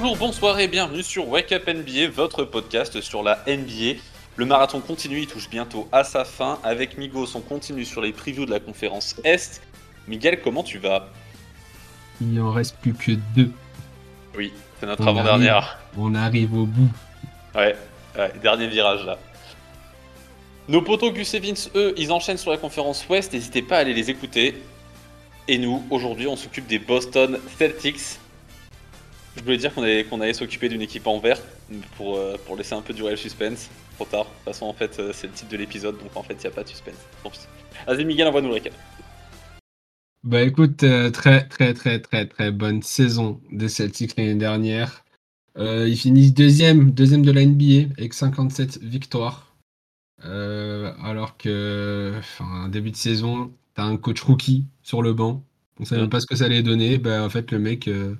Bonjour, bonsoir et bienvenue sur Wake Up NBA, votre podcast sur la NBA. Le marathon continue, il touche bientôt à sa fin. Avec Migos, on continue sur les previews de la conférence Est. Miguel, comment tu vas? Il en reste plus que deux. Oui, c'est notre avant-dernière. On arrive au bout. Ouais, ouais, dernier virage là. Nos potos Gus et Vince, eux, ils enchaînent sur la conférence Ouest, n'hésitez pas à aller les écouter. Et nous, aujourd'hui, on s'occupe des Boston Celtics. Je voulais dire qu'on allait, s'occuper d'une équipe en vert pour, euh, pour laisser un peu durer le suspense. Trop tard. De toute façon, en fait, euh, c'est le titre de l'épisode, donc en fait, il n'y a pas de suspense. Vas-y, Miguel, envoie-nous le récap. Bah écoute, euh, très très très très très bonne saison des Celtics l'année dernière. Euh, ils finissent deuxième, deuxième de la NBA avec 57 victoires. Alors que, enfin, début de saison, t'as un coach rookie sur le banc. On savait même pas ce que ça allait donner. Bah en fait, le mec, euh,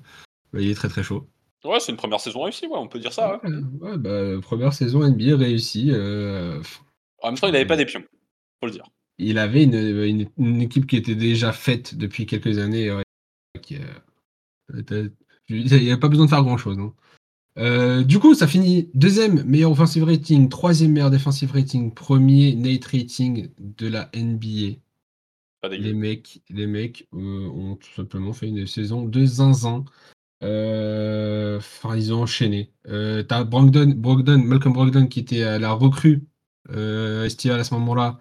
il est très très chaud. Ouais, c'est une première saison réussie, ouais, on peut dire ça. ouais. Ouais, bah, première saison NBA réussie. euh, En même temps, il n'avait pas des pions, faut le dire. il avait une, une- une équipe qui était déjà faite depuis quelques années. ouais, qui, euh, il n'y a pas besoin de faire grand chose. du coup, ça finit deuxième meilleur offensive rating, troisième meilleur defensive rating, premier Nate rating de la NBA. Pas Les mecs, les mecs euh, ont tout simplement fait une saison de zinzin. Euh, Enfin, ils ont enchaîné. Euh, T'as Brogdon, Brogdon, Malcolm Brogdon qui était à la recrue euh, estivale à ce moment-là.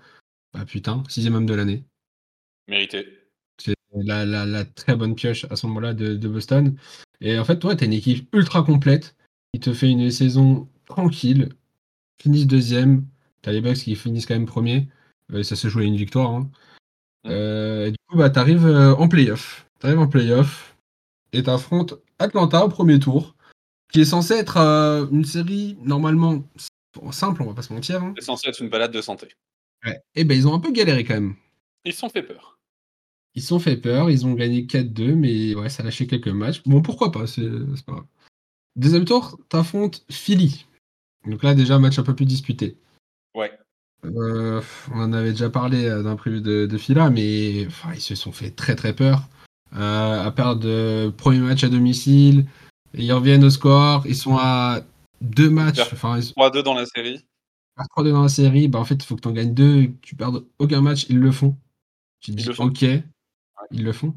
Bah putain, sixième homme de l'année. Mérité. C'est la, la, la très bonne pioche à ce moment-là de, de Boston. Et en fait, toi, tu as une équipe ultra complète qui te fait une saison tranquille, finissent deuxième. Tu as les Bucks qui finissent quand même premier. Euh, ça se joue à une victoire. hein. Mm. Euh, et du coup, bah, tu arrives en playoff. Tu arrives en playoff et tu affrontes Atlanta au premier tour, qui est censé être euh, une série normalement simple, on va pas se mentir. hein. C'est censé être une balade de santé. Et ben, ils ont un peu galéré quand même. Ils se sont fait peur. Ils se sont fait peur, ils ont gagné 4-2, mais ouais, ça a lâché quelques matchs. Bon, pourquoi pas, c'est pas grave. Deuxième tour, t'affrontes Philly. Donc là, déjà, match un peu plus disputé. Ouais. Euh, on en avait déjà parlé euh, d'un prévu de, de Fila, mais enfin, ils se sont fait très très peur. Euh, à part de premier match à domicile, et ils reviennent au score, ils sont à deux matchs, enfin, ils sont 3-2 dans la série. à 3-2 dans la série, bah en fait, il faut que tu en gagnes deux, et que tu perdes aucun match, ils le font. Tu te dis, le ok, ils le font.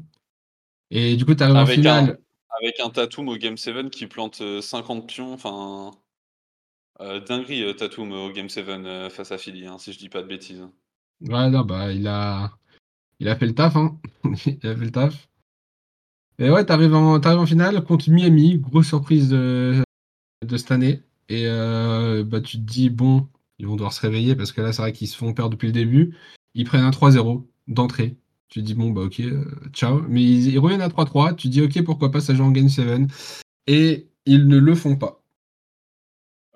Et du coup, tu arrives en Avec finale. Avec un Tatum au Game 7 qui plante euh, 50 pions. Enfin. euh, dinguerie, euh, Tatum au Game 7 euh, face à Philly, hein, si je dis pas de bêtises. Ouais, non, bah, il a, il a fait le taf, hein. il a fait le taf. Et ouais, t'arrives en, en finale contre Miami, grosse surprise de, de cette année. Et euh, bah, tu te dis, bon, ils vont devoir se réveiller parce que là, c'est vrai qu'ils se font perdre depuis le début. Ils prennent un 3-0 d'entrée. Tu te dis, bon, bah, ok, euh, ciao. Mais ils, reviennent à 3-3. Tu te dis, ok, pourquoi pas, ça joue en Game 7. Et ils ne le font pas.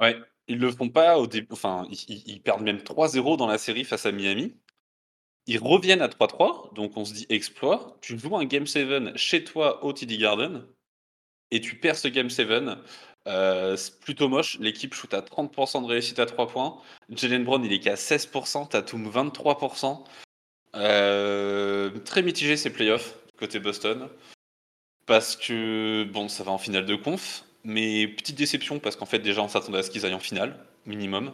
Ouais, ils le font pas au début. Enfin, ils- ils perdent même 3-0 dans la série face à Miami. Ils reviennent à 3-3, donc on se dit exploit. Tu joues un Game 7 chez toi au TD Garden et tu perds ce Game 7. Euh, c'est plutôt moche. L'équipe shoot à 30% de réussite à 3 points. Jalen Brown, il est qu'à 16%. Tatum, 23%. Euh, très mitigé ces playoffs côté Boston. Parce que, bon, ça va en finale de conf. Mais petite déception parce qu'en fait, déjà, on s'attendait à ce qu'ils aillent en finale, minimum.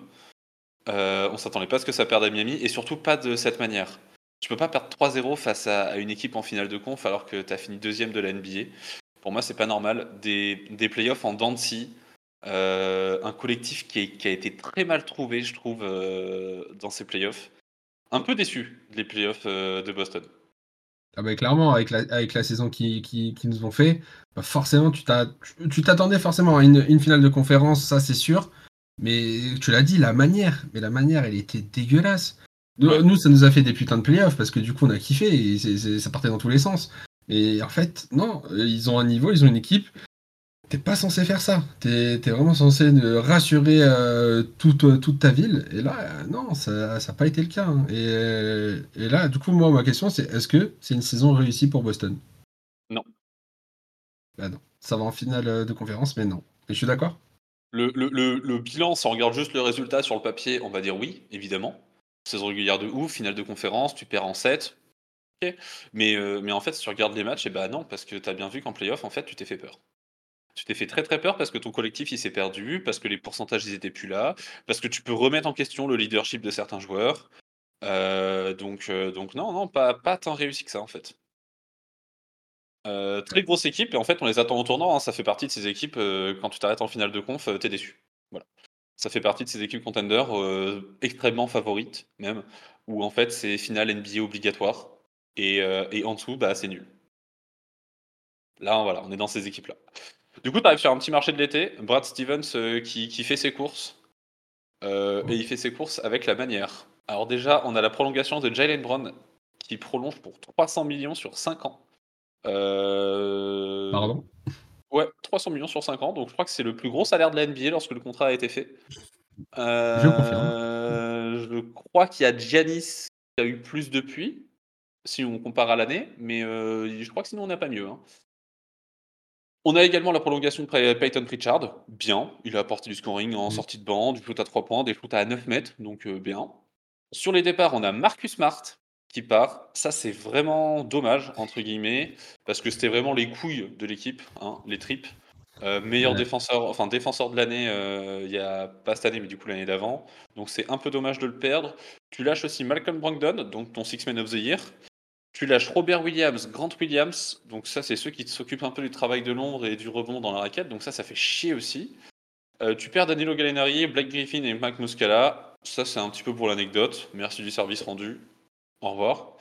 Euh, on s'attendait pas à ce que ça perde à Miami et surtout pas de cette manière. Tu peux pas perdre 3-0 face à, une équipe en finale de conf alors que tu as fini deuxième de la NBA. Pour moi, c'est pas normal. Des, playoffs en dents euh, un collectif qui, a été très mal trouvé, je trouve, euh, dans ces playoffs. Un peu déçu des playoffs euh, de Boston. Ah bah, clairement, avec la, saison qu'ils qui, nous ont fait, bah forcément, tu t'attendais forcément à une, une finale de conférence, ça c'est sûr. Mais tu l'as dit, la manière, mais la manière, elle était dégueulasse. Nous, ça nous a fait des putains de playoffs parce que du coup, on a kiffé et ça partait dans tous les sens. Et en fait, non, euh, ils ont un niveau, ils ont une équipe. T'es pas censé faire ça. T'es es vraiment censé euh, rassurer euh, toute, toute ta ville. Et là, euh, non, ça n'a pas été le cas. hein. Et, euh, et là, du coup, moi, ma question, c'est est-ce que c'est une saison réussie pour Boston? Non. Bah non. Ça va en finale euh, de conférence, mais non. Et je suis d'accord? Le, le- le- le bilan, si on regarde juste le résultat sur le papier, on va dire oui, évidemment. Saison régulière de ouf, finale de conférence, tu perds en 7. Ok. Mais, euh, mais en fait, si tu regardes les matchs, et bah non, parce que tu as bien vu qu'en playoff, en fait, tu t'es fait peur. Tu t'es fait très, très peur parce que ton collectif, il s'est perdu, parce que les pourcentages, ils étaient plus là, parce que tu peux remettre en question le leadership de certains joueurs. Euh, donc, euh, donc non, non, pas, pas tant réussi que ça, en fait. Très grosse équipe, et en fait, on les attend au tournant. hein. Ça fait partie de ces équipes, quand tu t'arrêtes en finale de conf, t'es déçu. Ça fait partie de ces équipes contenders euh, extrêmement favorites, même, où en fait, c'est finale NBA obligatoire, et, euh, et en dessous, bah, c'est nul. Là, voilà, on est dans ces équipes-là. Du coup, tu arrives sur un petit marché de l'été. Brad Stevens euh, qui, qui fait ses courses. Euh, et il fait ses courses avec la manière. Alors, déjà, on a la prolongation de Jalen Brown qui prolonge pour 300 millions sur 5 ans. Euh, Pardon? Ouais, 300 millions sur 5 ans. Donc, je crois que c'est le plus gros salaire de la NBA lorsque le contrat a été fait. Je confirme. Euh, Je crois qu'il y a Giannis qui a eu plus depuis, si on compare à l'année. Mais euh, je crois que sinon, on n'a pas mieux. hein. On a également la prolongation de Peyton Pritchard. Bien, il a apporté du scoring en Mm. sortie de banc, du shoot à 3 points, des shoots à 9 mètres, donc euh, bien. Sur les départs, on a Marcus Smart qui part. Ça, c'est vraiment dommage, entre guillemets, parce que c'était vraiment les couilles de l'équipe, hein, les tripes. Euh, meilleur Ouais. défenseur, enfin défenseur de l'année, euh, il y a pas cette année, mais du coup l'année d'avant. Donc c'est un peu dommage de le perdre. Tu lâches aussi Malcolm Brogdon, donc ton Six Man of the Year. Tu lâches Robert Williams, Grant Williams, donc ça c'est ceux qui s'occupent un peu du travail de l'ombre et du rebond dans la raquette, donc ça ça fait chier aussi. Euh, tu perds Danilo Gallinari, Blake Griffin et Mike Muscala, ça c'est un petit peu pour l'anecdote, merci du service rendu, au revoir.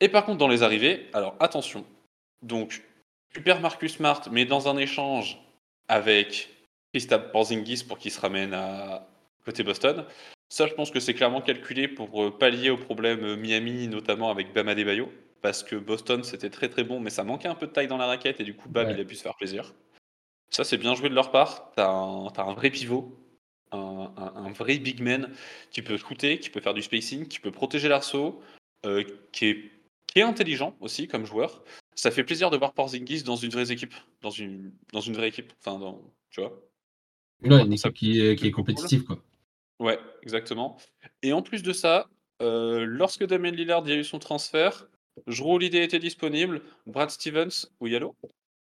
Et par contre dans les arrivées, alors attention, donc tu perds Marcus Smart, mais dans un échange avec Kristaps Porzingis pour qu'il se ramène à côté Boston. Ça, je pense que c'est clairement calculé pour euh, pallier au problème euh, Miami, notamment avec Bam Adebayo, parce que Boston c'était très très bon, mais ça manquait un peu de taille dans la raquette et du coup Bam Ouais. il a pu se faire plaisir. Ça c'est bien joué de leur part. T'as un, t'as un vrai pivot, un, vrai big man qui peut shooter, qui peut faire du spacing, qui peut protéger l'arceau, euh, qui, est, qui est intelligent aussi comme joueur. Ça fait plaisir de voir Porzingis dans une vraie équipe, dans une, dans une vraie équipe, enfin dans, tu vois. Ouais, une équipe qui est, qui est compétitive, quoi. Ouais, exactement. Et en plus de ça, euh, lorsque Damien Lillard y a eu son transfert, Jrue Holiday était disponible, Brad Stevens, oui allô?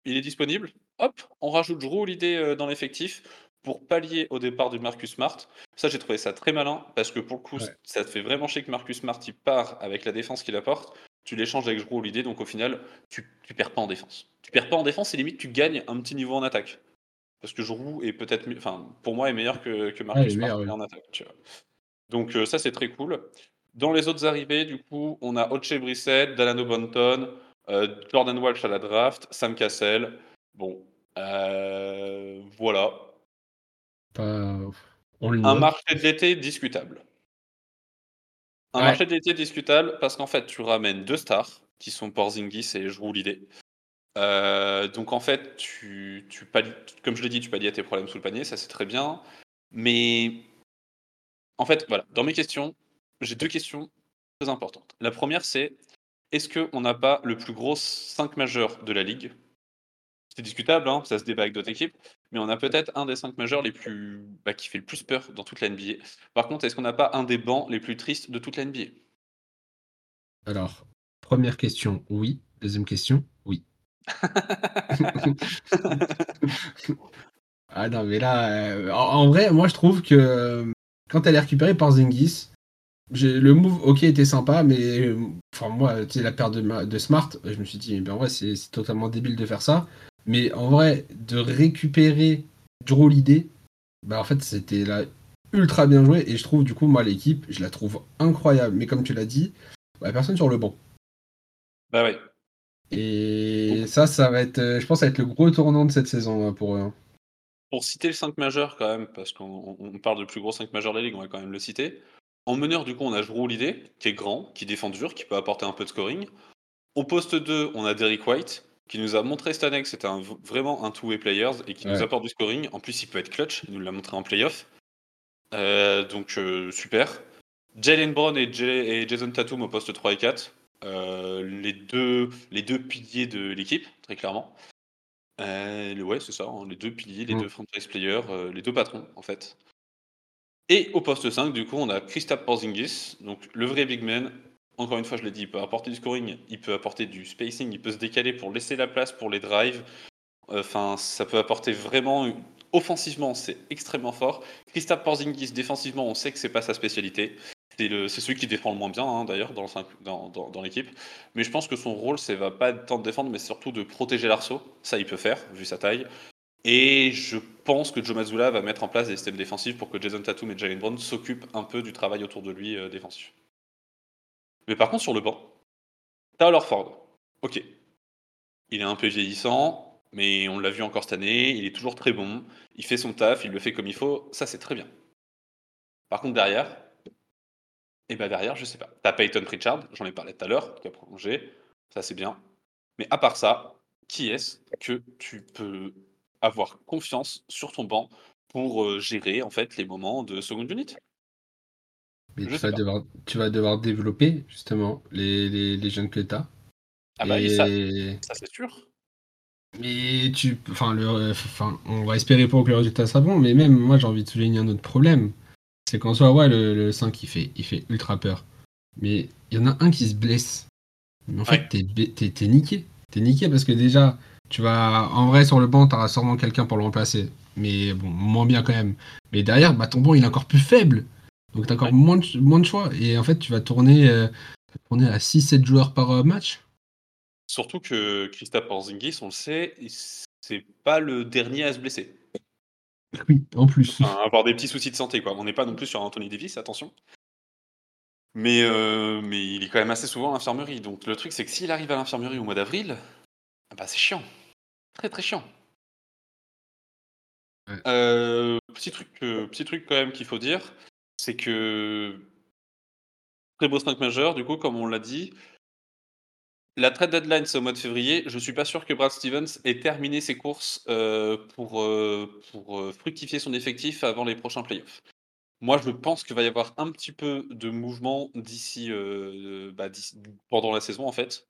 Il est disponible. Hop, on rajoute Jrue Holiday euh, dans l'effectif pour pallier au départ de Marcus Smart. Ça, j'ai trouvé ça très malin parce que pour le coup, Ouais. ça te fait vraiment chier que Marcus Smart il part avec la défense qu'il apporte. Tu l'échanges avec Jrue Holiday, donc au final, tu, tu perds pas en défense. Tu perds pas en défense et limite tu gagnes un petit niveau en attaque. Parce que Jrue est peut-être, enfin, pour moi, est meilleur que, que Marcus est Smart en attaque. Tu vois. Donc euh, ça, c'est très cool. Dans les autres arrivées, du coup, on a Oche Brissett, Dalano Bonton, euh, Jordan Walsh à la draft, Sam Cassell. Bon, euh, voilà. Pas... On le Un marché de l'été discutable. Un Ouais. marché de l'été discutable parce qu'en fait, tu ramènes deux stars qui sont Porzingis et Jrue Holiday. Euh, donc en fait, tu, tu pallies- comme je l'ai dit, tu pallies à tes problèmes sous le panier, ça c'est très bien. Mais en fait, voilà, dans mes questions, j'ai deux questions très importantes. La première, c'est est-ce qu'on n'a pas le plus gros 5 majeur de la ligue C'est discutable, hein, ça se débat avec d'autres équipes, mais on a peut-être un des 5 majeurs les plus bah, qui fait le plus peur dans toute la NBA. Par contre, est-ce qu'on n'a pas un des bancs les plus tristes de toute la NBA Alors, première question, oui. Deuxième question, oui. ah non, mais là, euh, en, en vrai, moi je trouve que euh, quand elle est récupérée par Zengis, j'ai- le move, ok, était sympa, mais euh, enfin, moi, tu sais, la perte de, de Smart, je me suis dit, ben, en vrai, c'est c'est totalement débile de faire ça. Mais en vrai, de récupérer Drew Holiday, bah, en fait, c'était là ultra bien joué. Et je trouve, du coup, moi, l'équipe, je la trouve incroyable. Mais comme tu l'as dit, bah, personne sur le banc. Bah ouais. Et ça, ça va être, euh, je pense, ça va être le gros tournant de cette saison hein, pour eux. hein. Pour citer le 5 majeur quand même, parce qu'on on- on parle de plus gros 5 majeur de la ligue, on va quand même le citer. En meneur, du coup, on a Jrue Holiday, qui est grand, qui défend dur, qui peut apporter un peu de scoring. Au poste 2, on a Derrick White, qui nous a montré cette année que c'était un- vraiment un two-way player et qui nous apporte du scoring. En plus, il peut être clutch, il nous l'a montré en playoff. Euh, donc, euh, super. Jalen Brown et, et Jason Tatum au poste 3 et 4. Euh, les, deux, les deux piliers de l'équipe, très clairement. Euh, le- ouais, c'est ça, hein, les deux piliers, les Mm. deux franchise players, les deux patrons, en fait. Et au poste 5, du coup, on a Kristaps Porzingis, donc le vrai big man. Encore une fois, je l'ai dit, il peut apporter du scoring, il peut apporter du spacing, il peut se décaler pour laisser la place pour les drives. Enfin, ça peut apporter vraiment offensivement, c'est extrêmement fort. Kristaps Porzingis, défensivement, on sait que c'est pas sa spécialité. C'est celui qui défend le moins bien, hein, d'ailleurs, dans l'équipe. Mais je pense que son rôle, c'est va pas tant de défendre, mais surtout de protéger l'arceau. Ça, il peut faire, vu sa taille. Et je pense que Joe Mazzulla va mettre en place des systèmes défensifs pour que Jason Tatum et Jalen Brown s'occupent un peu du travail autour de lui, heu, défensif. Mais par contre, sur le banc, tu as Al Horford. OK. Il est un peu vieillissant, mais on l'a vu encore cette année, il est toujours très bon, il fait son taf, il le fait comme il faut, ça c'est très bien. Par contre derrière, et bah derrière, je sais pas. Tu as Peyton Pritchard, j'en ai parlé tout à l'heure, qui a prolongé, ça c'est bien. Mais à part ça, qui est-ce que tu peux avoir confiance sur ton banc pour, heu, gérer en fait les moments de seconde unit? Mais tu vas devoir tu vas devoir développer justement les les les jeunes que tu as Ah bah ça c'est sûr. mais tu enfin le enfin, on va espérer pour que le résultat soit bon, mais même moi j'ai envie de souligner un autre problème. C'est qu'en soi, ouais, le, le 5 il fait, il fait ultra peur. Mais il y en a un qui se blesse. Mais en fait, Ouais. t'es niqué. T'es niqué parce que déjà, tu vas. En vrai, sur le banc, t'auras sûrement quelqu'un pour le remplacer. Mais bon, moins bien quand même. Mais derrière, bah, ton banc, il est encore plus faible. Donc t'as encore Ouais. moins, de, moins de choix. Et en fait, tu vas tourner, euh, tu tourner à 6-7 joueurs par euh, match. Surtout que Kristaps Porzingis, on le sait, c'est pas le dernier à se blesser. Oui, en plus. Enfin, avoir des petits soucis de santé, quoi. On n'est pas non plus sur Anthony Davis, attention. Mais, heu, mais il est quand même assez souvent à l'infirmerie. Donc le truc, c'est que s'il arrive à l'infirmerie au mois d'avril, ah bah, c'est chiant. Très, très chiant. Ouais. Heu, petit truc, heu, petit truc quand même qu'il faut dire, c'est que très beau 5 majeur, du coup, comme on l'a dit. La trade deadline, c'est au mois de février. Je suis pas sûr que Brad Stevens ait terminé ses courses, heu, pour, pour, heu, fructifier son effectif avant les prochains playoffs. Moi, je pense qu'il va y avoir un petit peu de mouvement bah, d'ici pendant la saison, en fait.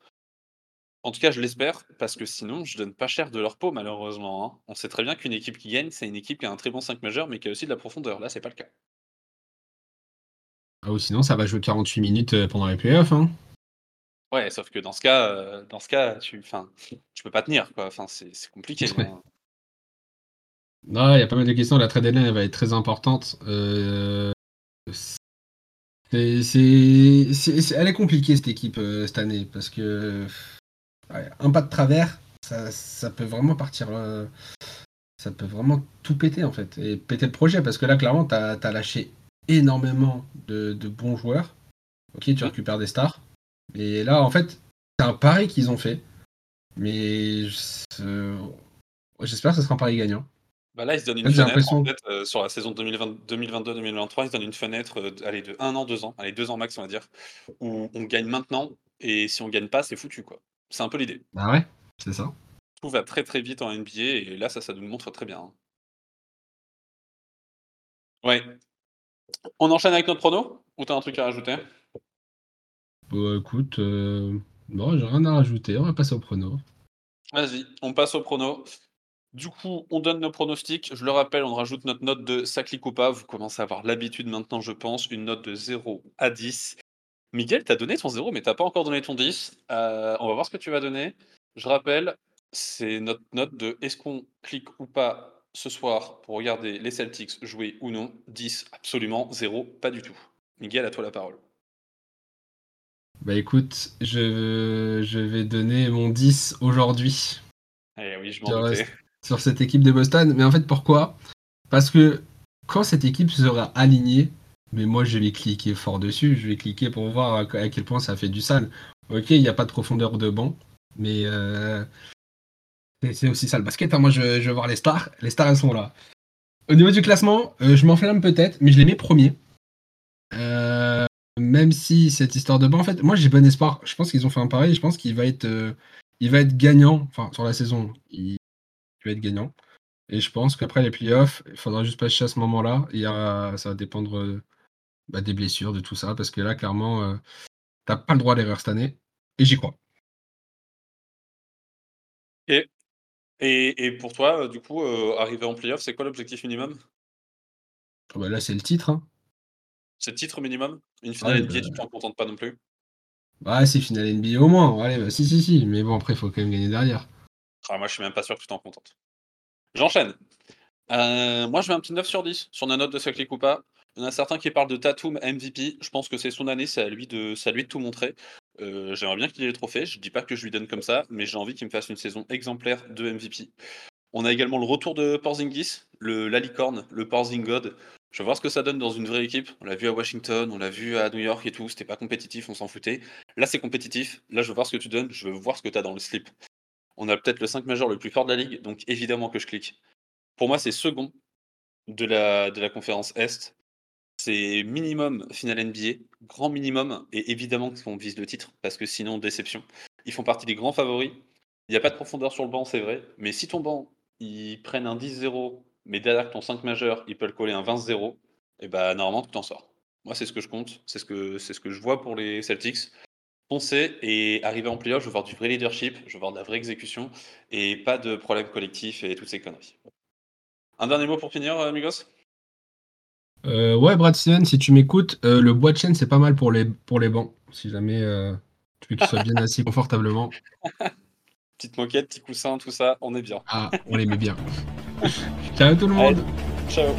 En tout cas, je l'espère, parce que sinon, je donne pas cher de leur peau, malheureusement, hein. On sait très bien qu'une équipe qui gagne, c'est une équipe qui a un très bon 5 majeur, mais qui a aussi de la profondeur. Là, c'est pas le cas. Ah, ou sinon, ça va jouer 48 minutes euh, pendant les playoffs. Hein. Ouais, sauf que dans ce cas, heu, dans ce cas, tu enfin, tu peux pas tenir, quoi. Enfin, c'est compliqué, Ouais. hein. Non, il y a pas mal de questions. La trade deadline va être très importante. Euh, c'est, elle est compliquée cette équipe euh, cette année parce que ouais, un pas de travers, ça, ça peut vraiment partir. euh, ça peut vraiment tout péter en fait et péter le projet parce que là clairement t'as as lâché énormément de, de bons joueurs. Ok, tu Mhm. récupères des stars. Et là en fait c'est un pari qu'ils ont fait, mais je- j'espère que ce sera un pari gagnant. Bah, là, ils se donnent une fenêtre, l'impression- en fait, heu, sur la saison 2020 2022-2023, ils se donnent une fenêtre, allez, de 1 an, 2 ans, allez 2 ans max, on va dire, où on gagne maintenant et si on gagne pas, c'est foutu, quoi. C'est un peu l'idée. Ah ouais, c'est ça. Tout va très, très vite en NBA et là, ça, ça nous le montre très bien, hein. Ouais. On enchaîne avec notre prono? Ou tu as un truc à rajouter? Bon, écoute, euh, bon, j'ai rien à rajouter. On va passer au prono. Vas-y, on passe au prono. Du coup, on donne nos pronostics. Je le rappelle, on rajoute notre note de ça clique ou pas. Vous commencez à avoir l'habitude maintenant, je pense. Une note de 0 à 10. Miguel, tu as donné ton 0, mais tu pas encore donné ton 10. Heu, on va voir ce que tu vas donner. Je rappelle, c'est notre note de est-ce qu'on clique ou pas ce soir pour regarder les Celtics jouer ou non? 10 absolument, 0 pas du tout. Miguel, à toi la parole. Bah écoute, je, je vais donner mon 10 aujourd'hui Eh oui, je m'en sur, doutais. sur cette équipe de Boston. Mais en fait, pourquoi? Parce que quand cette équipe sera alignée, mais moi je vais cliquer fort dessus, je vais cliquer pour voir à, à quel point ça fait du sale. Ok, il n'y a pas de profondeur de banc, mais euh, c'est- aussi ça le basket. hein. Moi je, je veux voir les stars, les stars elles sont là. Au niveau du classement, euh, je m'enflamme peut-être, mais je les mets premiers. Euh, même si cette histoire de banc, en fait, moi j'ai bon espoir. Je pense qu'ils ont fait un pari. Je pense qu'il va être, euh, il va être gagnant. Enfin, sur la saison, il, va être gagnant. Et je pense qu'après les playoffs, il faudra juste passer à ce moment-là. Ça va dépendre euh, bah, des blessures, de tout ça, parce que là, clairement, t'as pas le droit à l'erreur cette année. Et j'y crois. Et et et pour toi, heu, du coup, heu, arriver en playoff, c'est quoi l'objectif minimum? Ah bah là, c'est le titre. Hein. C'est le titre minimum? Une finale NBA, bah, tu t'en contentes pas non plus? ouais, c'est finale NBA au moins. Allez, bah, si, si, si. Mais bon, après, il faut quand même gagner derrière. Ah, moi, je suis même pas sûr que tu t'en contentes. J'enchaîne. Euh, moi, je mets un petit 9 sur 10 sur la note de ça clique ou pas. Il y en a certains qui parlent de Tatum MVP. Je pense que c'est son année, c'est à lui de, c'est à lui de tout montrer. Euh, J'aimerais bien qu'il ait les trophées. Je dis pas que je lui donne comme ça, mais j'ai envie qu'il me fasse une saison exemplaire de MVP. On a également le retour de Porzingis, le la licorne, le Porzingod. Je vais voir ce que ça donne dans une vraie équipe. On l'a vu à Washington, on l'a vu à New York et tout. C'était pas compétitif, on s'en foutait. Là, c'est compétitif. Là, je veux voir ce que tu donnes. Je veux voir ce que tu as dans le slip. On a peut-être le 5 majeur le plus fort de la ligue, donc évidemment que je clique. Pour moi, c'est second de la, de la conférence Est. C'est minimum finale NBA, grand minimum, et évidemment qu'on vise le titre, parce que sinon, déception. Ils font partie des grands favoris. Il n'y a pas de profondeur sur le banc, c'est vrai, mais si ton banc, ils prennent un 10-0, mais derrière ton 5 majeur, ils peuvent coller un 20-0, et bah normalement, tu t'en sors. Moi, c'est ce que je compte, c'est ce que, que je vois pour les Celtics. Foncer et arriver en playoff, je veux voir du vrai leadership, je veux voir de la vraie exécution, et pas de problème collectif et toutes ces conneries. Un dernier mot pour finir, euh, Migos? Euh, ouais, Brad Steven, si tu m'écoutes, euh, le bois de chaîne, c'est pas mal pour les, pour les bancs. Si jamais euh, tu veux qu'ils soient bien assis confortablement. Petite moquette, petit coussin, tout ça, on est bien. Ah, on les met bien. Ciao tout le monde. Allez, ciao